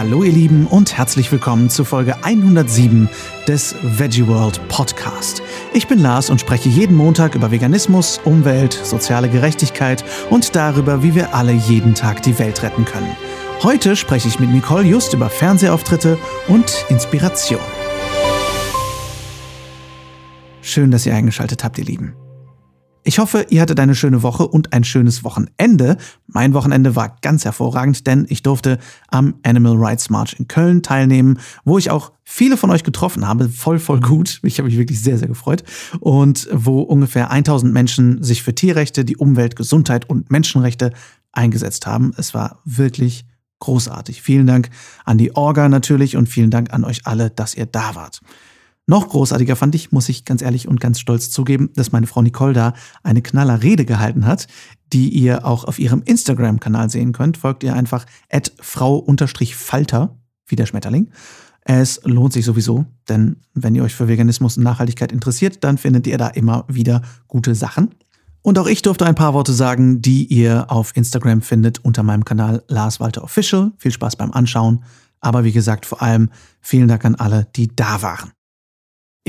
Hallo ihr Lieben und herzlich willkommen zu Folge 107 des Veggie World Podcast. Ich bin Lars und spreche jeden Montag über Veganismus, Umwelt, soziale Gerechtigkeit und darüber, wie wir alle jeden Tag die Welt retten können. Heute spreche ich mit Nicole just über Fernsehauftritte und Inspiration. Schön, dass ihr eingeschaltet habt, ihr Lieben. Ich hoffe, ihr hattet eine schöne Woche und ein schönes Wochenende. Mein Wochenende war ganz hervorragend, denn ich durfte am Animal Rights March in Köln teilnehmen, wo ich auch viele von euch getroffen habe. Voll, voll gut. Ich habe mich wirklich sehr, sehr gefreut. Und wo ungefähr 1000 Menschen sich für Tierrechte, die Umwelt, Gesundheit und Menschenrechte eingesetzt haben. Es war wirklich großartig. Vielen Dank an die Orga natürlich und vielen Dank an euch alle, dass ihr da wart. Noch großartiger fand ich, muss ich ganz ehrlich und ganz stolz zugeben, dass meine Frau Nicole da eine knaller Rede gehalten hat, die ihr auch auf ihrem Instagram-Kanal sehen könnt. Folgt ihr einfach at frau-falter, wie der Schmetterling. Es lohnt sich sowieso, denn wenn ihr euch für Veganismus und Nachhaltigkeit interessiert, dann findet ihr da immer wieder gute Sachen. Und auch ich durfte ein paar Worte sagen, die ihr auf Instagram findet unter meinem Kanal Lars Walter Official. Viel Spaß beim Anschauen. Aber wie gesagt, vor allem vielen Dank an alle, die da waren.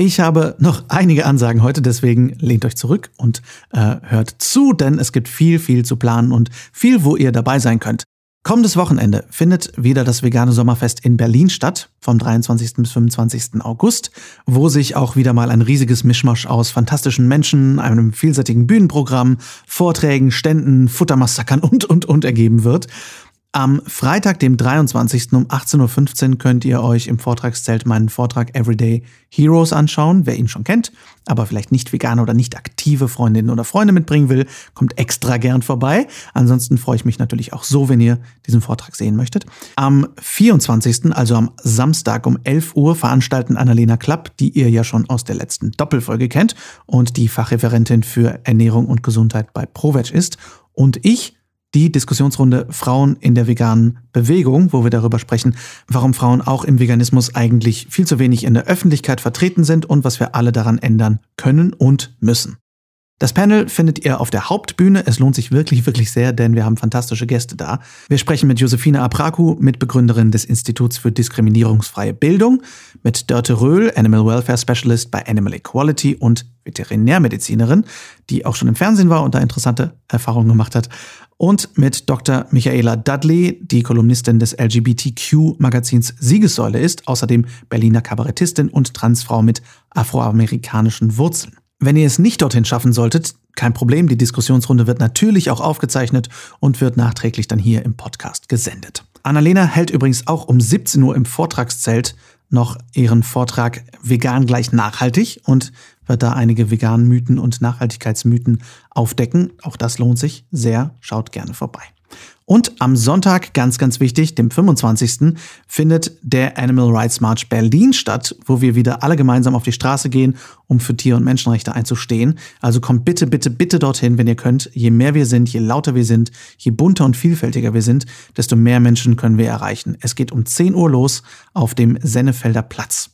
Ich habe noch einige Ansagen heute, deswegen lehnt euch zurück und äh, hört zu, denn es gibt viel, viel zu planen und viel, wo ihr dabei sein könnt. Kommendes Wochenende findet wieder das vegane Sommerfest in Berlin statt, vom 23. bis 25. August, wo sich auch wieder mal ein riesiges Mischmasch aus fantastischen Menschen, einem vielseitigen Bühnenprogramm, Vorträgen, Ständen, Futtermassakern und, und, und ergeben wird. Am Freitag, dem 23. um 18.15 Uhr könnt ihr euch im Vortragszelt meinen Vortrag Everyday Heroes anschauen. Wer ihn schon kennt, aber vielleicht nicht vegane oder nicht aktive Freundinnen oder Freunde mitbringen will, kommt extra gern vorbei. Ansonsten freue ich mich natürlich auch so, wenn ihr diesen Vortrag sehen möchtet. Am 24., also am Samstag um 11 Uhr, veranstalten Annalena Klapp, die ihr ja schon aus der letzten Doppelfolge kennt und die Fachreferentin für Ernährung und Gesundheit bei ProVeg ist. Und ich die Diskussionsrunde Frauen in der veganen Bewegung, wo wir darüber sprechen, warum Frauen auch im Veganismus eigentlich viel zu wenig in der Öffentlichkeit vertreten sind und was wir alle daran ändern können und müssen. Das Panel findet ihr auf der Hauptbühne. Es lohnt sich wirklich, wirklich sehr, denn wir haben fantastische Gäste da. Wir sprechen mit Josefine Apraku, Mitbegründerin des Instituts für diskriminierungsfreie Bildung, mit Dörte Röhl, Animal Welfare Specialist bei Animal Equality und Veterinärmedizinerin, die auch schon im Fernsehen war und da interessante Erfahrungen gemacht hat, und mit Dr. Michaela Dudley, die Kolumnistin des LGBTQ-Magazins Siegessäule ist, außerdem Berliner Kabarettistin und Transfrau mit afroamerikanischen Wurzeln. Wenn ihr es nicht dorthin schaffen solltet, kein Problem, die Diskussionsrunde wird natürlich auch aufgezeichnet und wird nachträglich dann hier im Podcast gesendet. Annalena hält übrigens auch um 17 Uhr im Vortragszelt noch ihren Vortrag Vegan gleich nachhaltig und wird da einige veganen Mythen und Nachhaltigkeitsmythen aufdecken. Auch das lohnt sich sehr. Schaut gerne vorbei. Und am Sonntag, ganz, ganz wichtig, dem 25. findet der Animal Rights March Berlin statt, wo wir wieder alle gemeinsam auf die Straße gehen, um für Tier- und Menschenrechte einzustehen. Also kommt bitte, bitte, bitte dorthin, wenn ihr könnt. Je mehr wir sind, je lauter wir sind, je bunter und vielfältiger wir sind, desto mehr Menschen können wir erreichen. Es geht um 10 Uhr los auf dem Sennefelder Platz.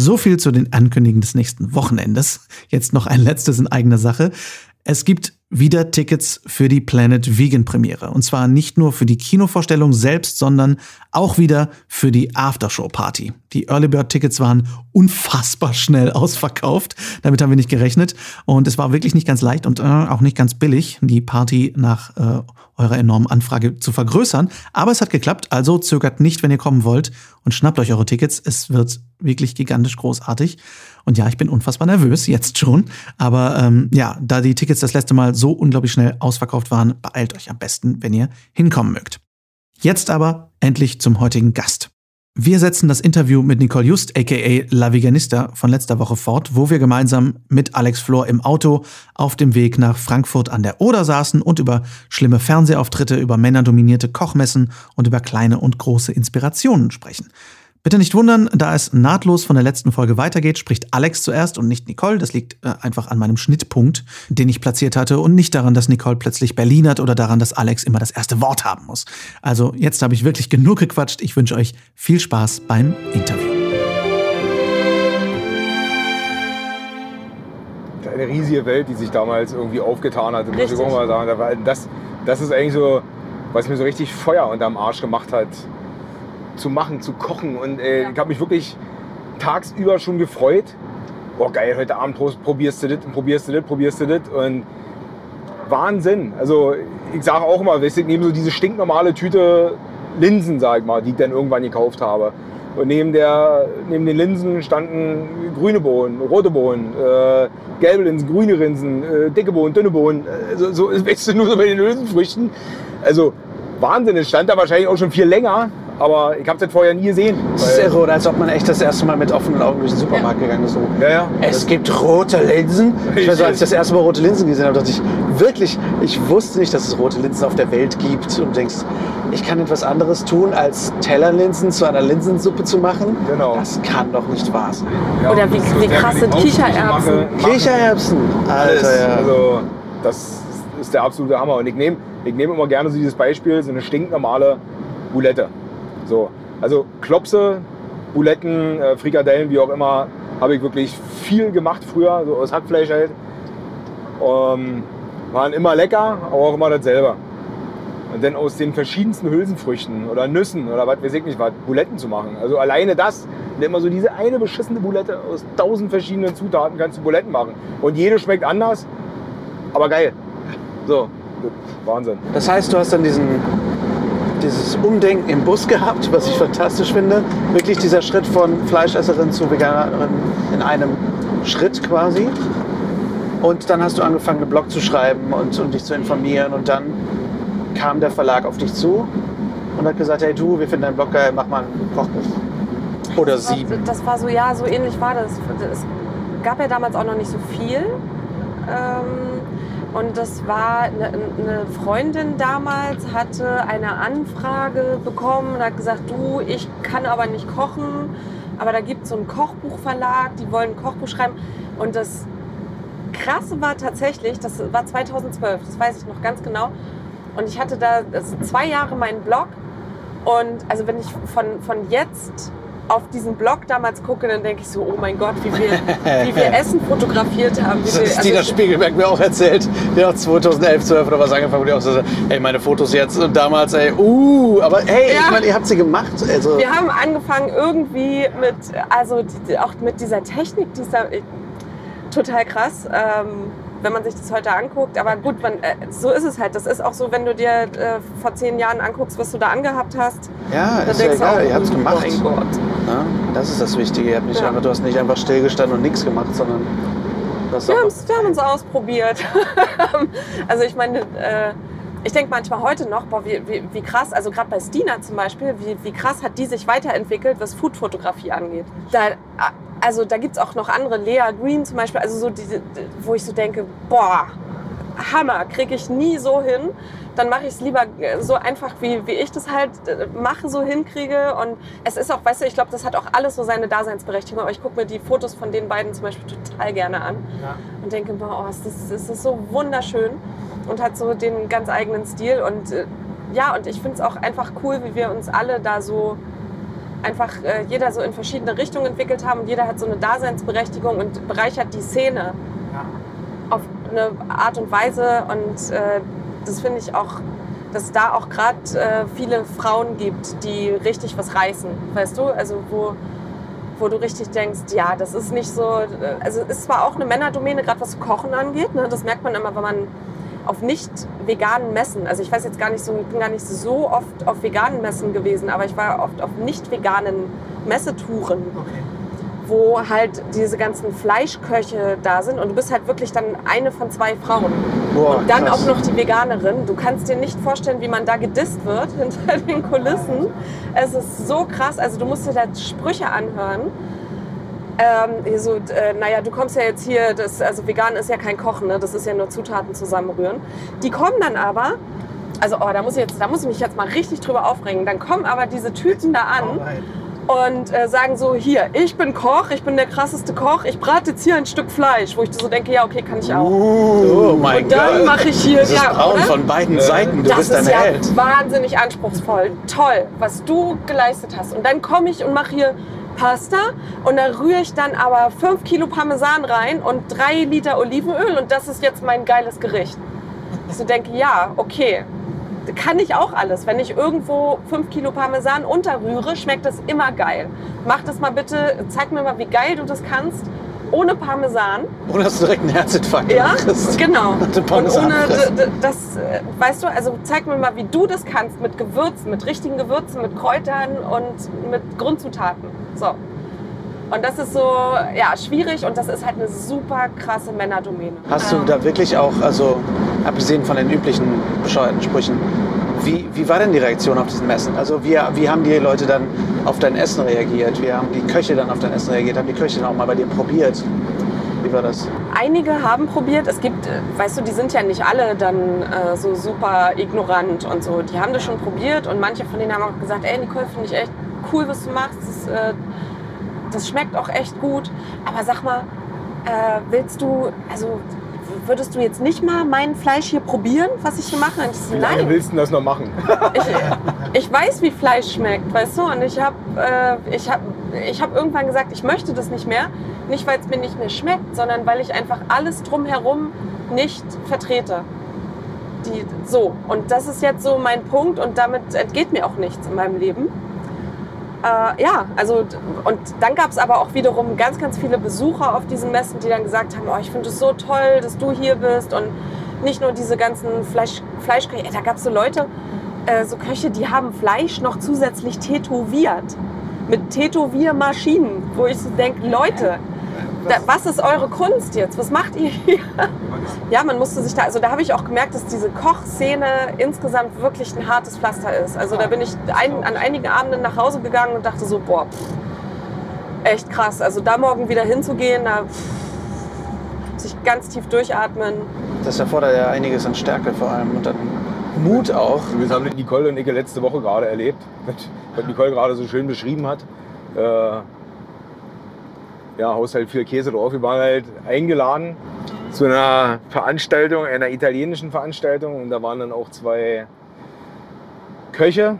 So viel zu den Ankündigungen des nächsten Wochenendes. Jetzt noch ein letztes in eigener Sache. Es gibt wieder Tickets für die Planet Vegan Premiere. Und zwar nicht nur für die Kinovorstellung selbst, sondern auch wieder für die Aftershow Party. Die Early Bird Tickets waren unfassbar schnell ausverkauft. Damit haben wir nicht gerechnet. Und es war wirklich nicht ganz leicht und äh, auch nicht ganz billig, die Party nach äh, eurer enormen Anfrage zu vergrößern. Aber es hat geklappt. Also zögert nicht, wenn ihr kommen wollt und schnappt euch eure Tickets. Es wird wirklich gigantisch großartig. Und ja, ich bin unfassbar nervös, jetzt schon. Aber ähm, ja, da die Tickets das letzte Mal so unglaublich schnell ausverkauft waren, beeilt euch am besten, wenn ihr hinkommen mögt. Jetzt aber endlich zum heutigen Gast. Wir setzen das Interview mit Nicole Just, aka La Veganista, von letzter Woche fort, wo wir gemeinsam mit Alex Flor im Auto auf dem Weg nach Frankfurt an der Oder saßen und über schlimme Fernsehauftritte, über männerdominierte Kochmessen und über kleine und große Inspirationen sprechen. Bitte nicht wundern, da es nahtlos von der letzten Folge weitergeht, spricht Alex zuerst und nicht Nicole. Das liegt äh, einfach an meinem Schnittpunkt, den ich platziert hatte und nicht daran, dass Nicole plötzlich Berlinert oder daran, dass Alex immer das erste Wort haben muss. Also jetzt habe ich wirklich genug gequatscht. Ich wünsche euch viel Spaß beim Interview. Eine riesige Welt, die sich damals irgendwie aufgetan hat. Muss ich auch mal sagen. Das, das ist eigentlich so, was mir so richtig Feuer unterm Arsch gemacht hat zu machen, zu kochen. Und äh, Ja. ich habe mich wirklich tagsüber schon gefreut. Oh geil, heute Abend pro- probierst du das und probierst du das, probierst du das. Und Wahnsinn. Also ich sage auch immer, ich nehme so diese stinknormale Tüte Linsen, sag ich mal, die ich dann irgendwann gekauft habe. Und neben, der, neben den Linsen standen grüne Bohnen, rote Bohnen, äh, gelbe Linsen, grüne Linsen, äh, dicke Bohnen, dünne Bohnen. Äh, so, so ist weißt du, nur so bei den Hülsenfrüchten. Also Wahnsinn, es stand da wahrscheinlich auch schon viel länger, aber ich habe das vorher nie gesehen. Das ist irre, oder als ob man echt das erste Mal mit offenen Augen durch den Supermarkt gegangen ist. So. Ja, ja. Es gibt rote Linsen. Ich weiß, als ich das erste Mal rote Linsen gesehen habe, dachte ich wirklich, ich wusste nicht, dass es rote Linsen auf der Welt gibt. Und du denkst, ich kann etwas anderes tun, als Tellerlinsen zu einer Linsensuppe zu machen. Genau. Das kann doch nicht wahr sein. Ja, Oder wie- das wie krass sind Kichererbsen? mache- mache Kichererbsen, Alles. Alter, ja. Also, das ist der absolute Hammer. Und ich nehme ich nehm immer gerne so dieses Beispiel, so eine stinknormale Boulette. So. Also Klopse, Bouletten, äh, Frikadellen, wie auch immer, habe ich wirklich viel gemacht früher, so aus Hackfleisch halt. Ähm, waren immer lecker, aber auch immer dasselbe. Und dann aus den verschiedensten Hülsenfrüchten oder Nüssen oder was weiß ich nicht was, Buletten zu machen. Also alleine das, immer so diese eine beschissene Bulette aus tausend verschiedenen Zutaten kannst du Buletten machen. Und jede schmeckt anders, aber geil. So, Wahnsinn. Das heißt, du hast dann diesen, dieses Umdenken im Bus gehabt, was ich fantastisch finde. Wirklich dieser Schritt von Fleischesserin zu Veganerin in einem Schritt quasi. Und dann hast du angefangen, einen Blog zu schreiben und, und dich zu informieren. Und dann kam der Verlag auf dich zu und hat gesagt, hey du, wir finden deinen Blog geil, mach mal ein Kochbuch. Oder Das war- sieben. Das war so, ja, so ähnlich war das. Es gab ja damals auch noch nicht so viel. Ähm, und das war eine, eine Freundin damals, hatte eine Anfrage bekommen und hat gesagt, du, ich kann aber nicht kochen, aber da gibt es so einen Kochbuchverlag, die wollen ein Kochbuch schreiben. Und das Krasse war tatsächlich, das war 2012, das weiß ich noch ganz genau. Und ich hatte da zwei Jahre meinen Blog. Und also wenn ich von, von jetzt auf diesen Blog damals gucke, dann denke ich so, oh mein Gott, wie wir, wie wir Essen fotografiert haben. Wie Das wir, hat Dina Spiegelberg mir auch erzählt. Der hat 2011, 12 oder was angefangen, wo die auch so sagt, ey, meine Fotos jetzt und damals, ey, uh, aber hey, Ja. ich meine, ihr habt sie gemacht. Also, wir haben angefangen irgendwie mit, also die, auch mit dieser Technik, die ist da äh, total krass, ähm, wenn man sich das heute anguckt. Aber gut, man, äh, so ist es halt. Das ist auch so, wenn du dir äh, vor zehn Jahren anguckst, was du da angehabt hast. ja, Dann ist ja denkst egal, auch, ihr habt es gemacht. Oh mein Gott. Ja, das ist das Wichtige. Ihr habt nicht Ja. einfach, du hast nicht einfach stillgestanden und nichts gemacht, sondern Wir, wir haben uns ausprobiert. also ich meine, äh, ich denke manchmal heute noch, boah, wie, wie, wie krass, also gerade bei Stina zum Beispiel, wie, wie krass hat die sich weiterentwickelt, was Foodfotografie angeht. Da, also da gibt es auch noch andere, Lea Green zum Beispiel, also so diese, wo ich so denke, boah, Hammer, kriege ich nie so hin. Dann mache ich es lieber äh, so einfach, wie, wie ich das halt äh, mache, so hinkriege. Und es ist auch, weißt du, ich glaube, das hat auch alles so seine Daseinsberechtigung. Aber ich gucke mir die Fotos von den beiden zum Beispiel total gerne an und denke, boah, es ist, es ist so wunderschön und hat so den ganz eigenen Stil. Und äh, ja, und ich finde es auch einfach cool, wie wir uns alle da so einfach äh, jeder so in verschiedene Richtungen entwickelt haben und jeder hat so eine Daseinsberechtigung und bereichert die Szene auf eine Art und Weise und äh, das finde ich auch, dass es da auch gerade äh, viele Frauen gibt, die richtig was reißen, weißt du? Also wo, wo du richtig denkst, ja, das ist nicht so, äh, also es ist zwar auch eine Männerdomäne, gerade was Kochen angeht, ne? das merkt man immer, wenn man auf nicht veganen Messen, also ich weiß jetzt gar nicht so, ich bin gar nicht so oft auf veganen Messen gewesen, aber ich war oft auf nicht veganen Messetouren wo halt diese ganzen Fleischköche da sind und du bist halt wirklich dann eine von zwei Frauen. Boah, und dann krass. auch noch die Veganerin. Du kannst dir nicht vorstellen, wie man da gedisst wird hinter den Kulissen. Es ist so krass. Also du musst dir da Sprüche anhören. Ähm, so, äh, naja, du kommst ja jetzt hier, das, also vegan ist ja kein Kochen, ne? das ist ja nur Zutaten zusammenrühren. Die kommen dann aber, also oh, da muss ich jetzt, da muss ich mich jetzt mal richtig drüber aufregen. Dann kommen aber diese Tüten da an und äh, sagen so, hier, ich bin Koch, ich bin der krasseste Koch, ich brate jetzt hier ein Stück Fleisch, wo ich so denke, ja, okay, kann ich auch. Oh mein und dann mache ich hier, Das ist ja, braun oder? von beiden Äh, Seiten. Du das bist ein ist ja Held. wahnsinnig anspruchsvoll. Toll, was du geleistet hast. Und dann komme ich und mache hier Pasta und da rühre ich dann aber 5 Kilo Parmesan rein und 3 Liter Olivenöl und das ist jetzt mein geiles Gericht. Ich so denke, ja, okay. kann ich auch alles. Wenn ich irgendwo 5 Kilo Parmesan unterrühre, schmeckt das immer geil. Mach das mal bitte, zeig mir mal, wie geil du das kannst. Ohne Parmesan. Ohne dass du direkt einen Herzinfarkt Ja, kriegst. genau. Und Und ohne das, äh, weißt du, also zeig mir mal, wie du das kannst mit Gewürzen, mit richtigen Gewürzen, mit Kräutern und mit Grundzutaten. So. Und das ist so, ja, schwierig und das ist halt eine super krasse Männerdomäne. Hast du da wirklich auch, also abgesehen von den üblichen bescheuerten Sprüchen, wie, wie war denn die Reaktion auf diesen Messen? Also wie, wie haben die Leute dann auf dein Essen reagiert? Wie haben die Köche dann auf dein Essen reagiert? Haben die Köche dann auch mal bei dir probiert? Wie war das? Einige haben probiert. Es gibt, äh, weißt du, die sind ja nicht alle dann äh, so super ignorant und so. Die haben das schon probiert und manche von denen haben auch gesagt, ey Nicole, finde ich echt cool, was du machst. Das, äh, das schmeckt auch echt gut. Aber sag mal, äh, willst du, also würdest du jetzt nicht mal mein Fleisch hier probieren, was ich hier mache? Und ich so, Wie lange nein, willst du das noch machen? ich, ich weiß, wie Fleisch schmeckt, weißt du? Und ich habe äh, ich hab, ich hab irgendwann gesagt, ich möchte das nicht mehr. Nicht, weil es mir nicht mehr schmeckt, sondern weil ich einfach alles drumherum nicht vertrete. Die, so, und das ist jetzt so mein Punkt und damit entgeht mir auch nichts in meinem Leben. Äh, ja, also und dann gab es aber auch wiederum ganz, ganz viele Besucher auf diesen Messen, die dann gesagt haben, oh, ich finde es so toll, dass du hier bist und nicht nur diese ganzen Fleisch, Fleischköche. Da gab es so Leute, äh, so Köche, die haben Fleisch noch zusätzlich tätowiert. Mit Tätowiermaschinen, wo ich so denke, Leute, da, was ist eure Kunst jetzt? Was macht ihr hier? Ja, man musste sich da, also da habe ich auch gemerkt, dass diese Kochszene insgesamt wirklich ein hartes Pflaster ist. Also da bin ich ein, an einigen Abenden nach Hause gegangen und dachte so, boah, pff, echt krass. Also da morgen wieder hinzugehen, da pff, sich ganz tief durchatmen. Das erfordert ja einiges an Stärke vor allem und dann Mut auch. Wir haben Nicole und ich letzte Woche gerade erlebt, was Nicole gerade so schön beschrieben hat. Äh, ja, Haushalt viel Käse drauf. Wir waren halt eingeladen zu einer Veranstaltung, einer italienischen Veranstaltung. Und da waren dann auch zwei Köche,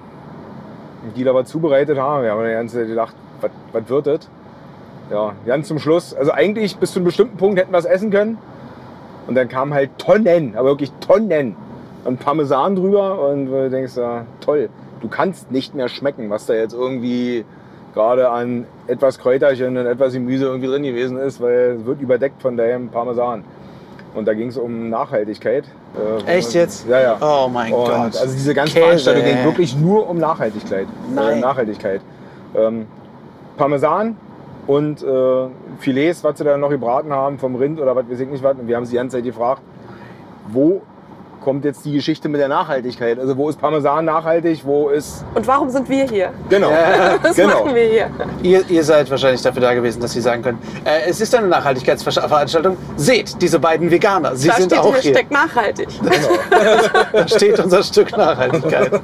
die da was zubereitet haben. Wir haben die ganze Zeit gedacht, was, was wird das? Ja, ganz zum Schluss. Also eigentlich bis zu einem bestimmten Punkt hätten wir es essen können. Und dann kamen halt Tonnen, aber wirklich Tonnen und Parmesan drüber und du denkst, ja, toll, du kannst nicht mehr schmecken, was da jetzt irgendwie gerade an etwas Kräuterchen und etwas Gemüse irgendwie drin gewesen ist, weil es wird überdeckt von dem Parmesan. Und da ging es um Nachhaltigkeit. Äh, Echt jetzt? Ja, ja. Oh mein und Gott. Also diese ganze Käse, Veranstaltung ging wirklich nur um Nachhaltigkeit. Nein. Äh, Nachhaltigkeit. Ähm, Parmesan und äh, Filets, was sie da noch gebraten haben vom Rind oder was weiß ich nicht was. Und wir haben sie die ganze Zeit gefragt, wo kommt jetzt die Geschichte mit der Nachhaltigkeit? Also wo ist Parmesan nachhaltig, wo ist... Und warum sind wir hier? Genau, Was genau. machen wir hier? Ihr, ihr seid wahrscheinlich dafür da gewesen, dass Sie sagen können, äh, es ist eine Nachhaltigkeitsveranstaltung. Seht, diese beiden Veganer, sie da sind steht auch hier. Hashtag nachhaltig. Da steht unser Stück Nachhaltigkeit.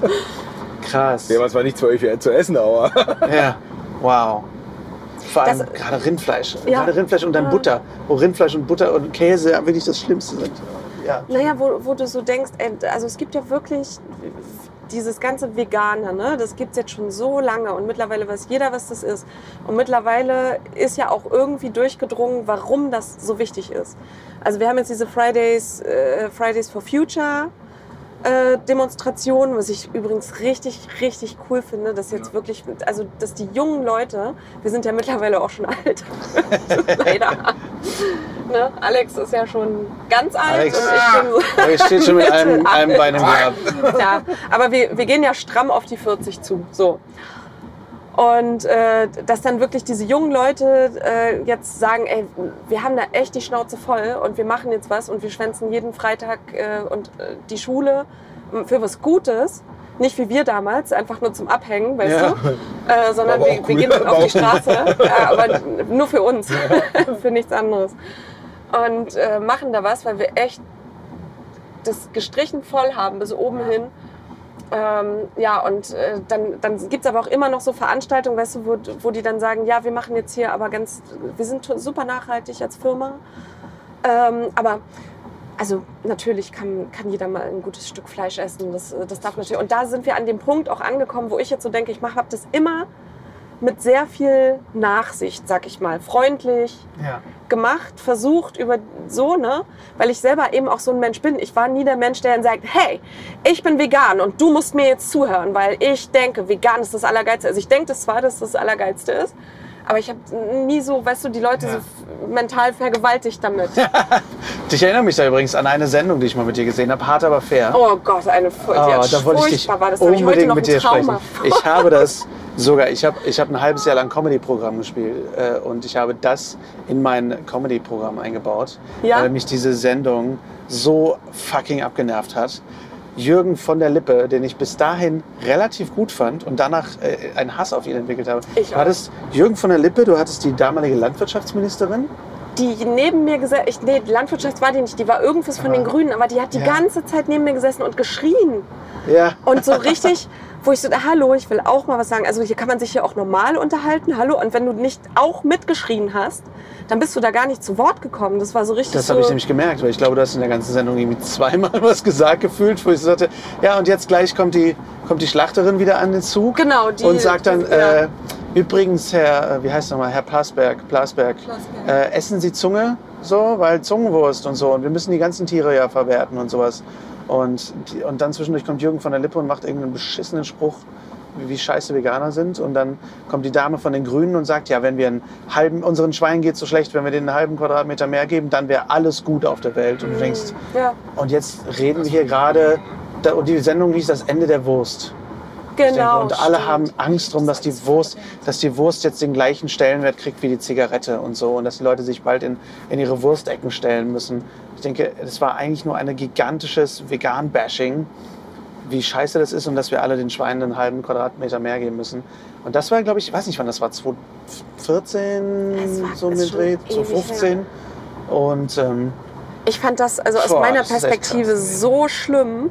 Krass. Wir haben zwar nichts für euch zu essen, aber Ja, wow. Vor allem Das- gerade Rindfleisch. Ja. Gerade Rindfleisch und dann Ja. Butter. Wo Rindfleisch und Butter und Käse wirklich das Schlimmste sind. Ja. Naja, wo, wo du so denkst, ey, also es gibt ja wirklich dieses ganze Veganer, ne? das gibt es jetzt schon so lange und mittlerweile weiß jeder, was das ist. Und mittlerweile ist ja auch irgendwie durchgedrungen, warum das so wichtig ist. Also wir haben jetzt diese Fridays, äh, Fridays for Future äh, Demonstration, was ich übrigens richtig, richtig cool finde, dass jetzt wirklich, also dass die jungen Leute, wir sind ja mittlerweile auch schon alt, leider. Ne? Alex ist ja schon ganz alt Alex, und ich bin so ihr steht schon mit einem, einem Bein im Grab. ja, aber wir, wir gehen ja stramm auf die 40 zu. So. Und äh, dass dann wirklich diese jungen Leute äh, jetzt sagen, ey, wir haben da echt die Schnauze voll und wir machen jetzt was und wir schwänzen jeden Freitag äh, und äh, die Schule für was Gutes. Nicht wie wir damals, einfach nur zum Abhängen, weißt Ja. du? Äh, sondern wir, auch wir cool. gehen auf die cool. Straße, aber nur für uns, für nichts anderes. Und äh, machen da was, weil wir echt das gestrichen voll haben bis oben hin. Ähm, ja, und äh, dann, dann gibt es aber auch immer noch so Veranstaltungen, weißt du, wo, wo die dann sagen, ja, wir machen jetzt hier aber ganz, wir sind super nachhaltig als Firma. Ähm, aber also natürlich kann, kann jeder mal ein gutes Stück Fleisch essen. Das, das darf natürlich. Und da sind wir an dem Punkt auch angekommen, wo ich jetzt so denke, ich habe das immer mit sehr viel Nachsicht, sag ich mal, freundlich Ja. gemacht, versucht über so, ne? Weil ich selber eben auch so ein Mensch bin. Ich war nie der Mensch, der dann sagt, hey, ich bin vegan und du musst mir jetzt zuhören, weil ich denke, vegan ist das Allergeilste. Also ich denke das zwar, dass das das Allergeilste ist, aber ich habe nie so, weißt du, die Leute Ja. so mental vergewaltigt damit. Ich erinnere mich da übrigens an eine Sendung, die ich mal mit dir gesehen habe, hart aber fair. Oh Gott, eine Furcht. Oh, ja, da wollte ich dich furchtbar war das. Da hab ich heute unbedingt noch mit dir sprechen. Ich habe das sogar, ich habe ich hab ein halbes Jahr lang Comedy-Programm gespielt äh, und ich habe das in mein Comedy-Programm eingebaut, Ja? weil mich diese Sendung so fucking abgenervt hat. Jürgen von der Lippe, den ich bis dahin relativ gut fand und danach äh, einen Hass auf ihn entwickelt habe. Ich du hattest Jürgen von der Lippe, du hattest die damalige Landwirtschaftsministerin. Die neben mir gesessen, nee, Landwirtschaft war die nicht, die war irgendwas von den Grünen, aber die hat die Ja. ganze Zeit neben mir gesessen und geschrien. Ja. Und so richtig, wo ich so, hallo, ich will auch mal was sagen. Also hier kann man sich ja auch normal unterhalten, hallo. Und wenn du nicht auch mitgeschrien hast, dann bist du da gar nicht zu Wort gekommen. Das war so richtig Das so. habe ich nämlich gemerkt, weil ich glaube, du hast in der ganzen Sendung irgendwie zweimal was gesagt gefühlt, wo ich so sagte, ja und jetzt gleich kommt die, kommt die Schlachterin wieder an den Zug Genau, die- und sagt dann, ja. äh, übrigens Herr, äh, wie heißt nochmal, Herr Plasberg, Plasberg, Plasberg. Äh, essen Sie Zunge so, weil Zungenwurst und so und wir müssen die ganzen Tiere ja verwerten und sowas. Und, die, und dann zwischendurch kommt Jürgen von der Lippe und macht irgendeinen beschissenen Spruch, wie, wie scheiße Veganer sind. Und dann kommt die Dame von den Grünen und sagt, ja, wenn wir einen halben, unseren Schweinen geht so schlecht, wenn wir denen einen halben Quadratmeter mehr geben, dann wäre alles gut auf der Welt. Und du denkst, ja, und jetzt reden wir hier gerade, und die Sendung hieß das Ende der Wurst. Genau. und alle stimmt. haben Angst drum, dass die Wurst, dass die Wurst jetzt den gleichen Stellenwert kriegt wie die Zigarette und so und dass die Leute sich bald in, in ihre Wurstecken stellen müssen. Ich denke, es war eigentlich nur ein gigantisches Vegan-Bashing, wie scheiße das ist und dass wir alle den Schweinen einen halben Quadratmeter mehr geben müssen. Und das war, glaube ich, ich weiß nicht wann das war, 2014, Es war- so mit Dreh, ewig 2015. Und ähm, Ich fand das also aus Boah, meiner Perspektive so schlimm.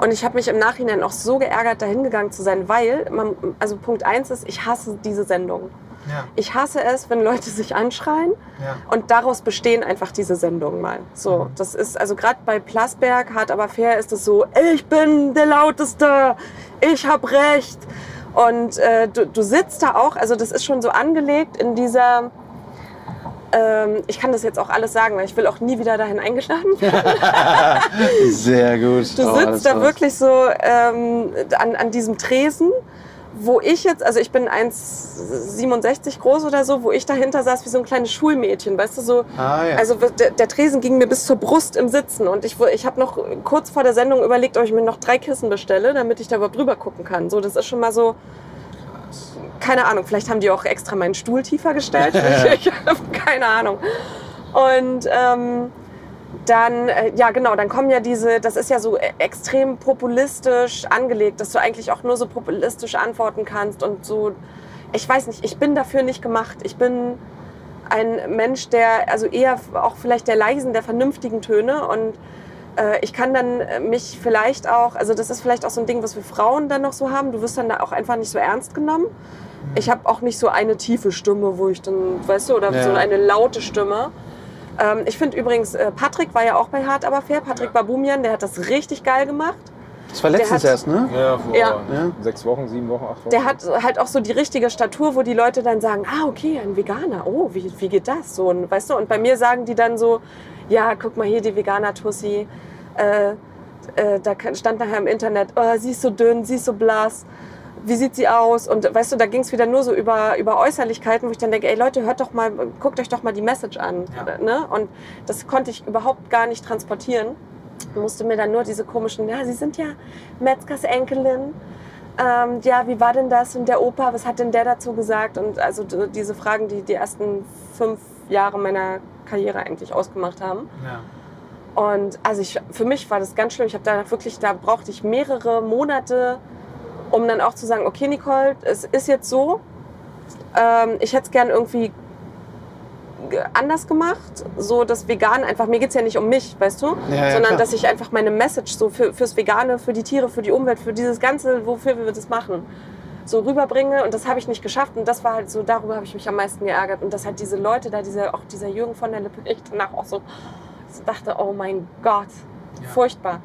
Und ich habe mich im Nachhinein auch so geärgert, dahin gegangen zu sein, weil, man, also Punkt eins ist, ich hasse diese Sendung. ja, Ich hasse es, wenn Leute sich anschreien ja. und daraus bestehen einfach diese Sendungen mal. So, das ist also gerade bei Plasberg, hart aber fair, ist es so, ich bin der lauteste, ich habe recht. Und äh, du, du sitzt da auch, also das ist schon so angelegt in dieser, ähm, ich kann das jetzt auch alles sagen, weil ich will auch nie wieder dahin werden. Sehr gut. Du Oh, sitzt da war's. wirklich so ähm, an, an diesem Tresen, wo ich jetzt, also ich bin 1,67 groß oder so, wo ich dahinter saß wie so ein kleines Schulmädchen, weißt du, so. Ah, ja. Also der, der Tresen ging mir bis zur Brust im Sitzen und ich, ich habe noch kurz vor der Sendung überlegt, ob ich mir noch drei Kissen bestelle, damit ich da überhaupt drüber gucken kann. So, das ist schon mal so, keine Ahnung, vielleicht haben die auch extra meinen Stuhl tiefer gestellt. ich habe keine Ahnung. Und ähm, dann, äh, ja genau, dann kommen ja diese, das ist ja so extrem populistisch angelegt, dass du eigentlich auch nur so populistisch antworten kannst und so, ich weiß nicht, ich bin dafür nicht gemacht. Ich bin ein Mensch, der, also eher auch vielleicht der leisen, der vernünftigen Töne und äh, ich kann dann mich vielleicht auch, also das ist vielleicht auch so ein Ding, was wir Frauen dann noch so haben, du wirst dann da auch einfach nicht so ernst genommen. Ich habe auch nicht so eine tiefe Stimme, wo ich dann, weißt du, oder Ja. so eine laute Stimme. Ähm, ich finde übrigens, äh, Patrick war ja auch bei Hart aber fair, Patrick Babumian, der hat das richtig geil gemacht. Das war letztens hat- erst, ne? Ja, vor Ja. Ja. sechs Wochen, sieben Wochen, acht Wochen. Der hat halt auch so die richtige Statur, wo die Leute dann sagen, ah, okay, ein Veganer, oh, wie, wie geht das? So, und, weißt du, und bei mir sagen die dann so, ja, guck mal hier, die Veganer-Tussi, äh, äh, da stand nachher im Internet, oh, sie ist so dünn, sie ist so blass, wie sieht sie aus? Und weißt du, da ging es wieder nur so über, über Äußerlichkeiten, wo ich dann denke, ey Leute, hört doch mal, guckt euch doch mal die Message an. Ne? Und das konnte ich überhaupt gar nicht transportieren. Musste mir dann nur diese komischen, ja, sie sind ja Metzgers Enkelin. Ähm, ja, wie war denn das? Und der Opa, was hat denn der dazu gesagt? Und also diese Fragen, die die ersten fünf Jahre meiner Karriere eigentlich ausgemacht haben. Ja. Und also ich, für mich war das ganz schlimm. Ich habe da wirklich, da brauchte ich mehrere Monate, um dann auch zu sagen, okay, Nicole, es ist jetzt so. Ähm, ich hätte es gern irgendwie ge- anders gemacht, so das Vegan einfach, mir geht es ja nicht um mich, weißt du, Ja, ja, sondern klar. dass ich einfach meine Message so für, fürs Vegane, für die Tiere, für die Umwelt, für dieses Ganze, wofür wir das machen, so rüberbringe und das habe ich nicht geschafft und das war halt so, darüber habe ich mich am meisten geärgert und dass halt diese Leute da, diese, auch dieser Jürgen von der Lippe, ich danach auch so, so dachte, oh mein Gott, furchtbar.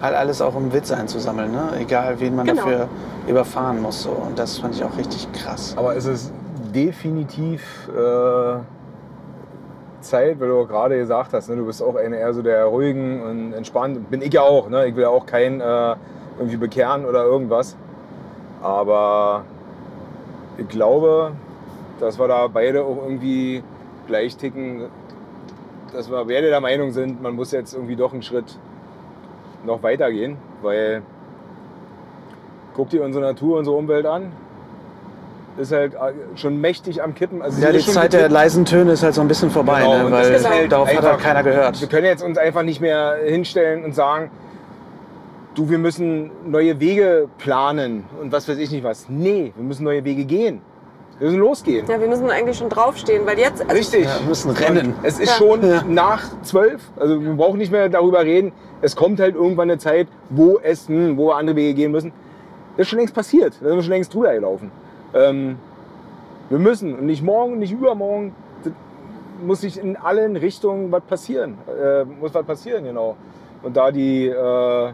Halt alles auch um Witz einzusammeln, ne? egal wen man Genau. dafür überfahren muss. So. Und das fand ich auch richtig krass. Aber es ist definitiv äh, Zeit, weil du auch gerade gesagt hast, ne, du bist auch einer eher so der ruhigen und entspannt. Bin ich ja auch. Ne? Ich will ja auch keinen äh, irgendwie bekehren oder irgendwas. Aber ich glaube, dass wir da beide auch irgendwie gleich ticken, dass wir beide der Meinung sind, man muss jetzt irgendwie doch einen Schritt noch weitergehen, weil guck dir unsere Natur, unsere Umwelt an. Ist halt äh, schon mächtig am Kippen. Also Ja, die Zeit der gekippt. leisen Töne ist halt so ein bisschen vorbei, Genau, ne? weil das halt darauf hat einfach- halt keiner gehört. Wir können jetzt uns einfach nicht mehr hinstellen und sagen, du, wir müssen neue Wege planen und was weiß ich nicht was. Nee, wir müssen neue Wege gehen. Wir müssen losgehen. Ja, wir müssen eigentlich schon draufstehen, weil jetzt, also Richtig. Ja, wir müssen rennen. Es ist Ja. schon Ja. nach zwölf. Also wir brauchen nicht mehr darüber reden. Es kommt halt irgendwann eine Zeit, wo es, hm, wo wir andere Wege gehen müssen. Das ist schon längst passiert. Da sind wir schon längst drüber gelaufen. Ähm, wir müssen und nicht morgen, nicht übermorgen. Das muss sich in allen Richtungen was passieren. Äh, muss was passieren, genau. Und da die äh,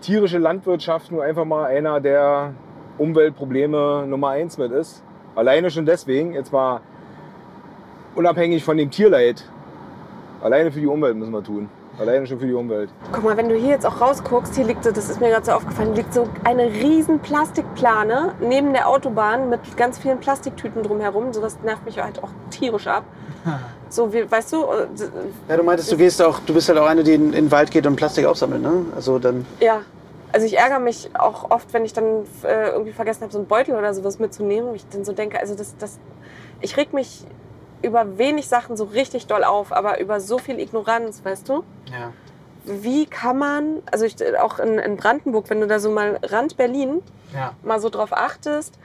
tierische Landwirtschaft nur einfach mal einer der Umweltprobleme Nummer eins mit ist. Alleine schon deswegen, jetzt mal unabhängig von dem Tierleid. Alleine für die Umwelt müssen wir tun. Alleine schon für die Umwelt. guck mal, wenn du hier jetzt auch rausguckst, hier liegt, so- das ist mir gerade so aufgefallen, liegt so eine riesen Plastikplane neben der Autobahn mit ganz vielen Plastiktüten drumherum. Sowas nervt mich halt auch tierisch ab. So, wie, weißt du, äh, Ja, du meintest, du gehst auch, du bist halt auch eine, die in, in den Wald geht und Plastik aufsammelt, ne? Also dann. Ja, also ich ärgere mich auch oft, wenn ich dann äh, irgendwie vergessen habe, so einen Beutel oder sowas mitzunehmen. Und ich dann so denke, also das, das, ich reg mich über wenig Sachen so richtig doll auf, aber über so viel Ignoranz, weißt du? Ja. Wie kann man, also ich, auch in, in Brandenburg, wenn du da so mal Rand Berlin Ja. mal so drauf achtest,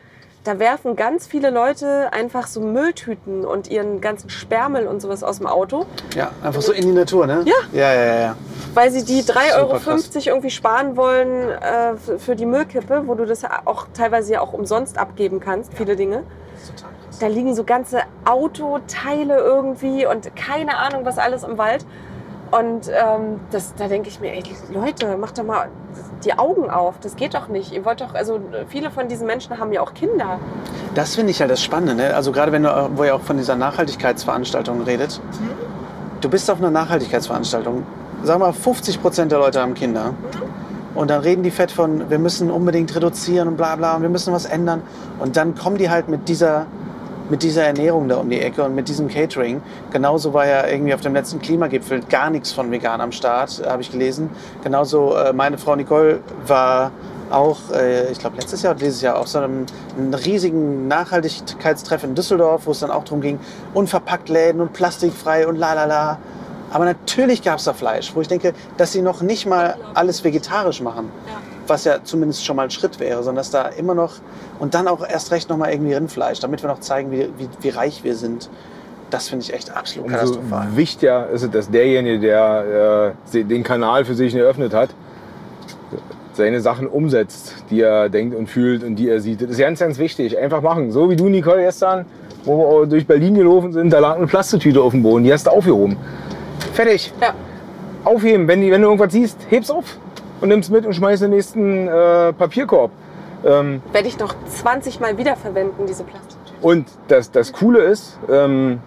da werfen ganz viele Leute einfach so Mülltüten und ihren ganzen Sperrmüll und sowas aus dem Auto. Ja, einfach so in die Natur, ne? Ja. Ja, ja, ja. ja. weil sie die 3,50 Euro irgendwie sparen wollen äh, für- für die Müllkippe, wo du das ja auch teilweise ja auch umsonst abgeben kannst, viele Dinge. Da liegen so ganze Autoteile irgendwie und keine Ahnung, was alles im Wald. Und ähm, das, da denke ich mir, ey, Leute, macht doch mal die Augen auf. Das geht doch nicht. Ihr wollt doch, also viele von diesen Menschen haben ja auch Kinder. Das finde ich halt das Spannende. Ne? Also gerade wenn du, wo ihr auch von dieser Nachhaltigkeitsveranstaltung redet. Du bist auf einer Nachhaltigkeitsveranstaltung. Sag mal, 50 Prozent der Leute haben Kinder. Und dann reden die fett von, wir müssen unbedingt reduzieren und bla bla und wir müssen was ändern. Und dann kommen die halt mit dieser, mit dieser Ernährung da um die Ecke und mit diesem Catering. Genauso war ja irgendwie auf dem letzten Klimagipfel gar nichts von vegan am Start, habe ich gelesen. Genauso äh, meine Frau Nicole war auch, äh, ich glaube letztes Jahr oder dieses Jahr, auf so einem, einem riesigen Nachhaltigkeitstreff in Düsseldorf, wo es dann auch darum ging, unverpackt Läden und plastikfrei und la la la. Aber natürlich gab es da Fleisch, wo ich denke, dass sie noch nicht mal alles vegetarisch machen, was ja zumindest schon mal ein Schritt wäre, sondern dass da immer noch und dann auch erst recht noch mal irgendwie Rindfleisch, damit wir noch zeigen, wie, wie, wie reich wir sind. Das finde ich echt absolut Umso katastrophal. wichtiger ist es, dass derjenige, der äh, den Kanal für sich eröffnet hat, seine Sachen umsetzt, die er denkt und fühlt und die er sieht. Das ist ganz, ganz wichtig. Einfach machen. So wie du, Nicole, gestern, wo wir durch Berlin gelaufen sind, da lag eine Plastiktüte auf dem Boden. Die hast du aufgehoben. Fertig. Ja. Aufheben. Wenn, wenn du irgendwas siehst, heb's auf und nimm's mit und schmeiß den nächsten äh, Papierkorb. Ähm, Werde ich noch 20 Mal wiederverwenden, diese Plastiktüten. und das, das Coole ist, ähm,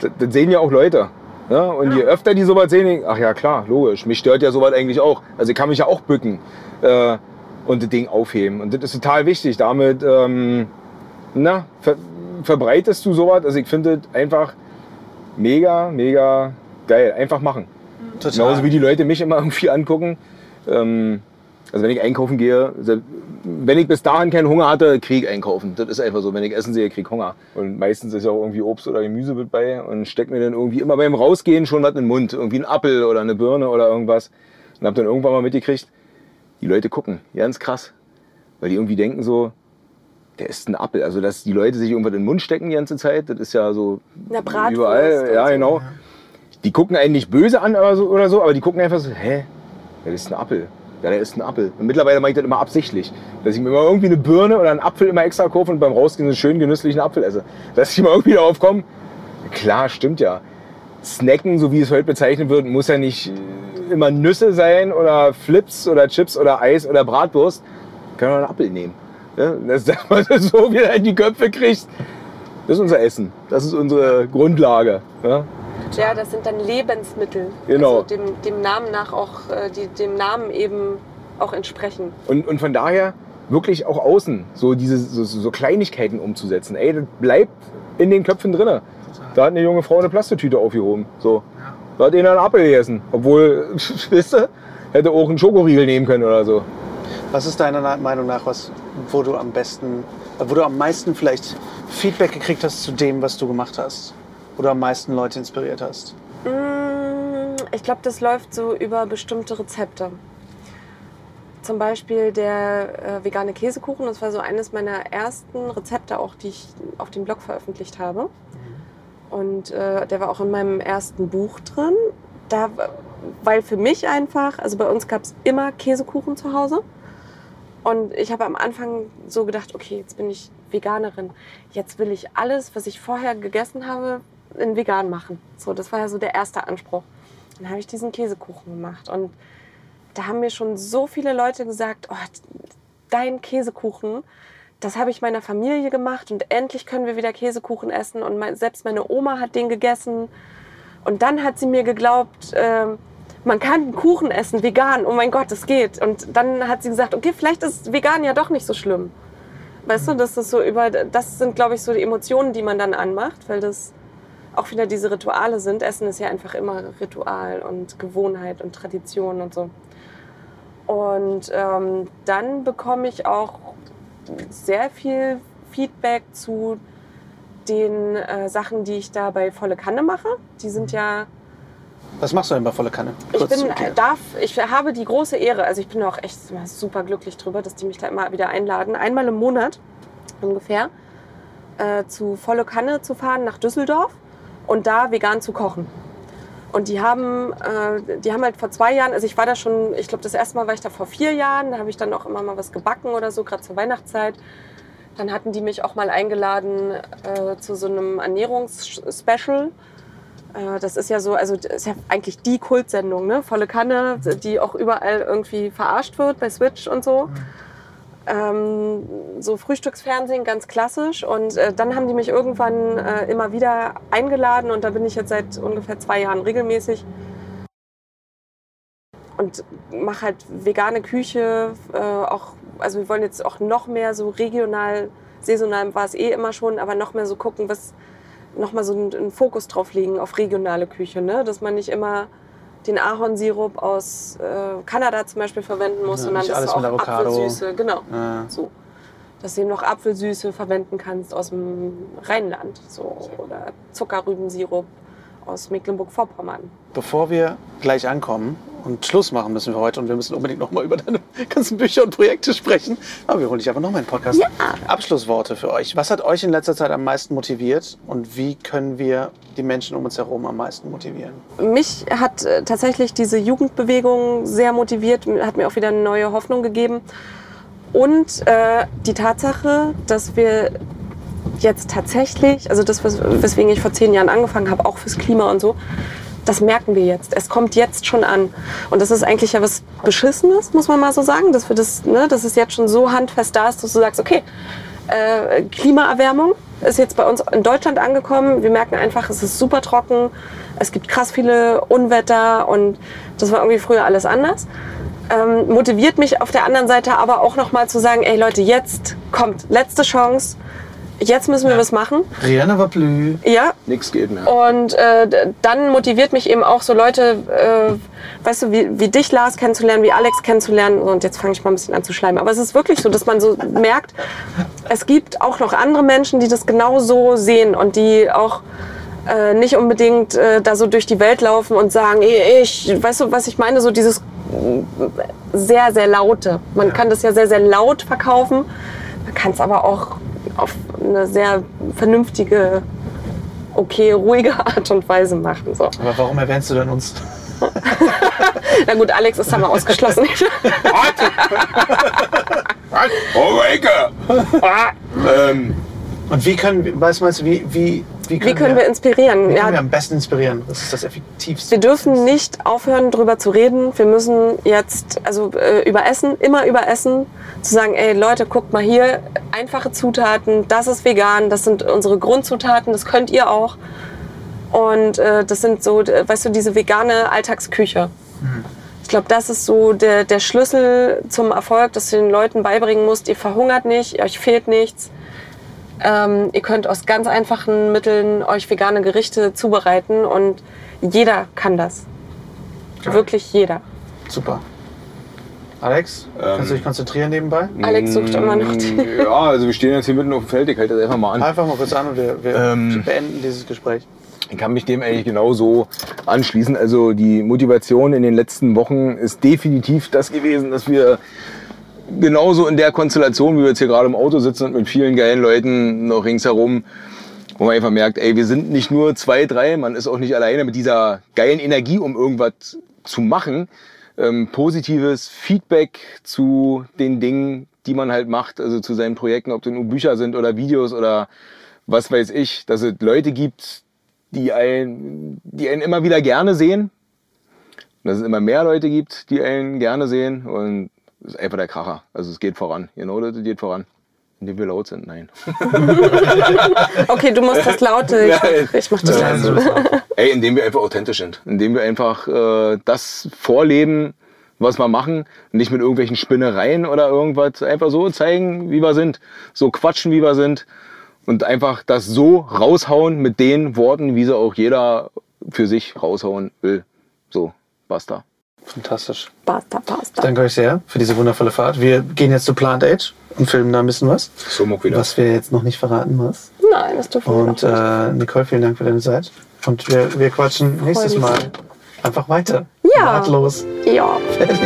das, das sehen ja auch Leute. Ja? Und je öfter die sowas sehen, ach ja klar, logisch, mich stört ja sowas eigentlich auch. Also ich kann mich ja auch bücken äh, und das Ding aufheben. Und das ist total wichtig. Damit ähm, na, ver verbreitest du sowas. Also ich finde das einfach mega, mega geil. Einfach machen. Total. Genauso wie die Leute mich immer irgendwie angucken. Ähm, also wenn ich einkaufen gehe, wenn ich bis dahin keinen Hunger hatte, krieg ich einkaufen. Das ist einfach so. Wenn ich essen sehe, krieg ich Hunger. Und meistens ist ja auch irgendwie Obst oder Gemüse mit bei und steckt mir dann irgendwie immer beim Rausgehen schon was in den Mund. Irgendwie ein Apfel oder eine Birne oder irgendwas. Und hab dann irgendwann mal mitgekriegt, die Leute gucken. Ganz krass. Weil die irgendwie denken so, der isst ein Apfel. Also dass die Leute sich irgendwas in den Mund stecken die ganze Zeit, das ist ja so Bratwurst überall. Ja, so. genau. Die gucken einen nicht böse an oder so, oder so aber die gucken einfach so, hä? Das ist ein Apfel. Ja, der ist ein Apfel. Und mittlerweile mache ich das immer absichtlich. Dass ich mir immer irgendwie eine Birne oder einen Apfel immer extra kaufe und beim Rausgehen einen schönen genüsslichen Apfel esse. Dass ich immer irgendwie darauf komme, klar, stimmt ja. Snacken, so wie es heute bezeichnet wird, muss ja nicht immer Nüsse sein oder Flips oder Chips oder Eis oder Bratwurst. Können wir einen Apfel nehmen. Ja, dass man das so wieder in die Köpfe kriegt. Das ist unser Essen. Das ist unsere Grundlage. Ja? Ja, das sind dann Lebensmittel. Genau. Also dem, dem Namen nach auch, äh, die dem Namen eben auch entsprechen. Und, und von daher wirklich auch außen so diese so, so Kleinigkeiten umzusetzen. Ey, das bleibt in den Köpfen drin. Da hat eine junge Frau eine Plastetüte aufgehoben. So. Da hat einer einen Apfel gegessen. Obwohl, wisst ihr, hätte auch einen Schokoriegel nehmen können oder so. Was ist deiner Meinung nach, was, wo du am besten, äh, wo du am meisten vielleicht Feedback gekriegt hast zu dem, was du gemacht hast? Du am meisten Leute inspiriert hast? Mm, Ich glaube, das läuft so über bestimmte Rezepte. Zum Beispiel der äh, vegane Käsekuchen. Das war so eines meiner ersten Rezepte, auch die ich auf dem Blog veröffentlicht habe. Und äh, der war auch in meinem ersten Buch drin. Da, weil für mich einfach, also bei uns gab es immer Käsekuchen zu Hause. Und ich habe am Anfang so gedacht, okay, jetzt bin ich Veganerin. Jetzt will ich alles, was ich vorher gegessen habe, in vegan machen. So, das war ja so der erste Anspruch. Dann habe ich diesen Käsekuchen gemacht. Und da haben mir schon so viele Leute gesagt, oh, dein Käsekuchen, das habe ich meiner Familie gemacht und endlich können wir wieder Käsekuchen essen. Und mein, selbst meine Oma hat den gegessen. Und dann hat sie mir geglaubt, ähm, man kann einen Kuchen essen, vegan. Oh mein Gott, das geht. Und dann hat sie gesagt, okay, vielleicht ist vegan ja doch nicht so schlimm. Weißt du, das ist so über, das sind, glaube ich, so die Emotionen, die man dann anmacht, weil das auch wieder diese Rituale sind. Essen ist ja einfach immer Ritual und Gewohnheit und Tradition und so. Und ähm, dann bekomme ich auch sehr viel Feedback zu den äh, Sachen, die ich da bei Volle Kanne mache. Die sind ja Was machst du denn bei volle Kanne? ich Kurz bin, zu erklären. darf, ich habe die große Ehre, also ich bin auch echt super glücklich drüber, dass die mich da immer wieder einladen, einmal im Monat ungefähr äh, zu volle Kanne zu fahren nach Düsseldorf und da vegan zu kochen. Und die haben, äh, die haben halt vor zwei Jahren, also ich war da schon, ich glaube das erste Mal war ich da vor vier Jahren, da habe ich dann auch immer mal was gebacken oder so, gerade zur Weihnachtszeit. Dann hatten die mich auch mal eingeladen äh, zu so einem Ernährungsspecial. Äh, Das ist ja so, also das ist ja eigentlich die Kultsendung, ne? Volle Kanne, die auch überall irgendwie verarscht wird bei Switch und so. Ähm, so Frühstücksfernsehen, ganz klassisch. Und äh, dann haben die mich irgendwann äh, immer wieder eingeladen und da bin ich jetzt seit ungefähr zwei Jahren regelmäßig. Und mache halt vegane Küche, äh, auch, also wir wollen jetzt auch noch mehr so regional, saisonal war es eh immer schon, aber noch mehr so gucken, was, noch mal so einen, einen Fokus drauf legen auf regionale Küche, ne? dass man nicht immer den Ahornsirup aus äh, Kanada zum Beispiel verwenden muss, Ja, sondern dass du auch. Apfelsüße, genau, Ja. so. Dass du eben noch Apfelsüße verwenden kannst aus dem Rheinland so, oder Zuckerrübensirup aus Mecklenburg-Vorpommern. Bevor wir gleich ankommen und Schluss machen müssen wir heute und wir müssen unbedingt noch mal über deine ganzen Bücher und Projekte sprechen. Aber wir holen dich einfach noch mal in den Podcast. Ja. Abschlussworte für euch. Was hat euch in letzter Zeit am meisten motiviert und wie können wir die Menschen um uns herum am meisten motivieren? Mich hat äh, tatsächlich diese Jugendbewegung sehr motiviert, hat mir auch wieder eine neue Hoffnung gegeben. Und äh, die Tatsache, dass wir jetzt tatsächlich, also das, wes- weswegen ich vor zehn Jahren angefangen habe, auch fürs Klima und so, das merken wir jetzt. Es kommt jetzt schon an. Und das ist eigentlich ja was Beschissenes, muss man mal so sagen, dass wir das, ne, dass es jetzt schon so handfest da ist, dass du sagst, okay, äh, Klimaerwärmung ist jetzt bei uns in Deutschland angekommen. Wir merken einfach, es ist super trocken. Es gibt krass viele Unwetter und das war irgendwie früher alles anders. Ähm, motiviert mich auf der anderen Seite aber auch nochmal zu sagen, ey Leute, jetzt kommt letzte Chance. Jetzt müssen wir was machen. Rihanna war blü. Ja, Nichts geht mehr. und äh, dann motiviert mich eben auch so Leute, äh, weißt du, wie, wie dich, Lars, kennenzulernen, wie Alex kennenzulernen. Und jetzt fange ich mal ein bisschen an zu schleimen. Aber es ist wirklich so, dass man so merkt, es gibt auch noch andere Menschen, die das genau so sehen und die auch äh, nicht unbedingt äh, da so durch die Welt laufen und sagen, "Ey, ich, weißt du, was ich meine, so dieses äh, sehr, sehr laute. Man kann das ja sehr, sehr laut verkaufen. Man kann es aber auch auf eine sehr vernünftige, okay, ruhige Art und Weise machen. So. Aber warum erwähnst du denn uns? Na gut, Alex ist da mal ausgeschlossen. Oh, Wake ähm, Und wie können, weißt du, meinst du, wie, wie, Wie können wir inspirieren? Wie Ja, können wir am besten inspirieren? Was ist das effektivste? wir dürfen nicht aufhören, drüber zu reden. Wir müssen jetzt, also äh, über Essen, immer über Essen, zu sagen, ey Leute, guckt mal hier, einfache Zutaten, das ist vegan, das sind unsere Grundzutaten, das könnt ihr auch. Und äh, das sind so, weißt du, diese vegane Alltagsküche. Ich glaube, das ist so der, der Schlüssel zum Erfolg, dass du den Leuten beibringen musst, ihr verhungert nicht, euch fehlt nichts. Ähm, ihr könnt aus ganz einfachen Mitteln euch vegane Gerichte zubereiten und jeder kann das. Wirklich jeder. Super. Alex, kannst du dich konzentrieren nebenbei? Alex sucht immer noch die. Mm, Ja, also wir stehen jetzt hier mitten auf dem Feld. Ich halte das einfach mal an. Einfach mal kurz an und wir, wir Ähm. beenden dieses Gespräch. Ich kann mich dem eigentlich genauso anschließen. Also die Motivation in den letzten Wochen ist definitiv das gewesen, dass wir genauso in der Konstellation, wie wir jetzt hier gerade im Auto sitzen und mit vielen geilen Leuten noch ringsherum, wo man einfach merkt, ey, wir sind nicht nur zwei, drei, man ist auch nicht alleine mit dieser geilen Energie, um irgendwas zu machen. Ähm, positives Feedback zu den Dingen, die man halt macht, also zu seinen Projekten, ob das nur Bücher sind oder Videos oder was weiß ich, dass es Leute gibt, die einen, die einen immer wieder gerne sehen. Dass es immer mehr Leute gibt, die einen gerne sehen. Und ist einfach der Kracher. Also es geht voran. Genau, das geht voran. Indem wir laut sind, nein. Okay, du musst das laute. Ich, ich mach das leise. Ey, indem wir einfach authentisch sind. Indem wir einfach äh, das vorleben, was wir machen. Nicht mit irgendwelchen Spinnereien oder irgendwas. Einfach so zeigen, wie wir sind. So quatschen, wie wir sind. Und einfach das so raushauen mit den Worten, wie sie auch jeder für sich raushauen will. So, basta. Fantastisch. Basta, basta. Danke euch sehr für diese wundervolle Fahrt. Wir gehen jetzt zu Plant Age und filmen da ein bisschen was. So muck wieder. Was wir jetzt noch nicht verraten, was. Nein, das dürfen wir Und äh, Nicole, vielen Dank für deine Zeit. Und wir, wir quatschen nächstes mich Mal einfach weiter. Ja. Nahtlos. Ja. Fertig.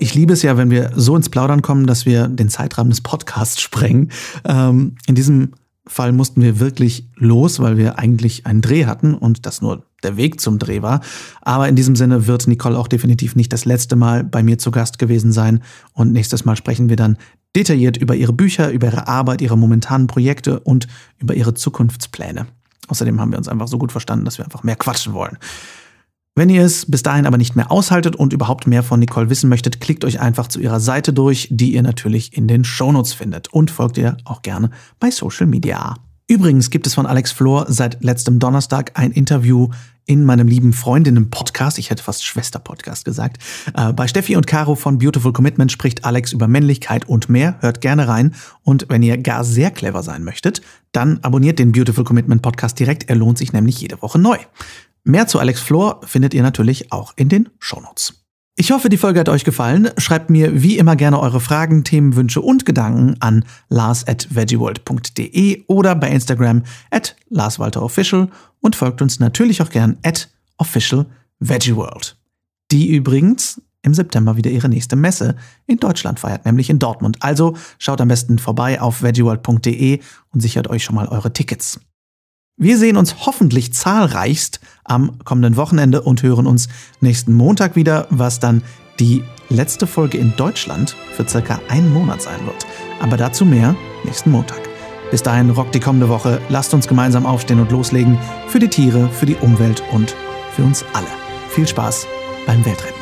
Ich liebe es ja, wenn wir so ins Plaudern kommen, dass wir den Zeitrahmen des Podcasts sprengen. Ähm, in diesem Fall mussten wir wirklich los, weil wir eigentlich einen Dreh hatten und das nur der Weg zum Dreh war. Aber in diesem Sinne wird Nicole auch definitiv nicht das letzte Mal bei mir zu Gast gewesen sein. Und nächstes Mal sprechen wir dann detailliert über ihre Bücher, über ihre Arbeit, ihre momentanen Projekte und über ihre Zukunftspläne. Außerdem haben wir uns einfach so gut verstanden, dass wir einfach mehr quatschen wollen. Wenn ihr es bis dahin aber nicht mehr aushaltet und überhaupt mehr von Nicole wissen möchtet, klickt euch einfach zu ihrer Seite durch, die ihr natürlich in den Shownotes findet und folgt ihr auch gerne bei Social Media. Übrigens gibt es von Alex Flor seit letztem Donnerstag ein Interview in meinem lieben Freundinnen-Podcast, ich hätte fast Schwester-Podcast gesagt. Äh, bei Steffi und Caro von Beautiful Commitment spricht Alex über Männlichkeit und mehr. Hört gerne rein. Und wenn ihr gar sehr clever sein möchtet, dann abonniert den Beautiful Commitment Podcast direkt. Er lohnt sich nämlich jede Woche neu. Mehr zu Alex Flor findet ihr natürlich auch in den Shownotes. Ich hoffe, die Folge hat euch gefallen. Schreibt mir wie immer gerne eure Fragen, Themen, Wünsche und Gedanken an lars at veggieworld.de oder bei Instagram at larswalterofficial und folgt uns natürlich auch gern at official veggieworld. Die übrigens im September wieder ihre nächste Messe in Deutschland feiert, nämlich in Dortmund. Also schaut am besten vorbei auf veggieworld.de und sichert euch schon mal eure Tickets. Wir sehen uns hoffentlich zahlreichst am kommenden Wochenende und hören uns nächsten Montag wieder, was dann die letzte Folge in Deutschland für circa einen Monat sein wird. Aber dazu mehr nächsten Montag. Bis dahin rockt die kommende Woche. Lasst uns gemeinsam aufstehen und loslegen. Für die Tiere, für die Umwelt und für uns alle. Viel Spaß beim Weltretten.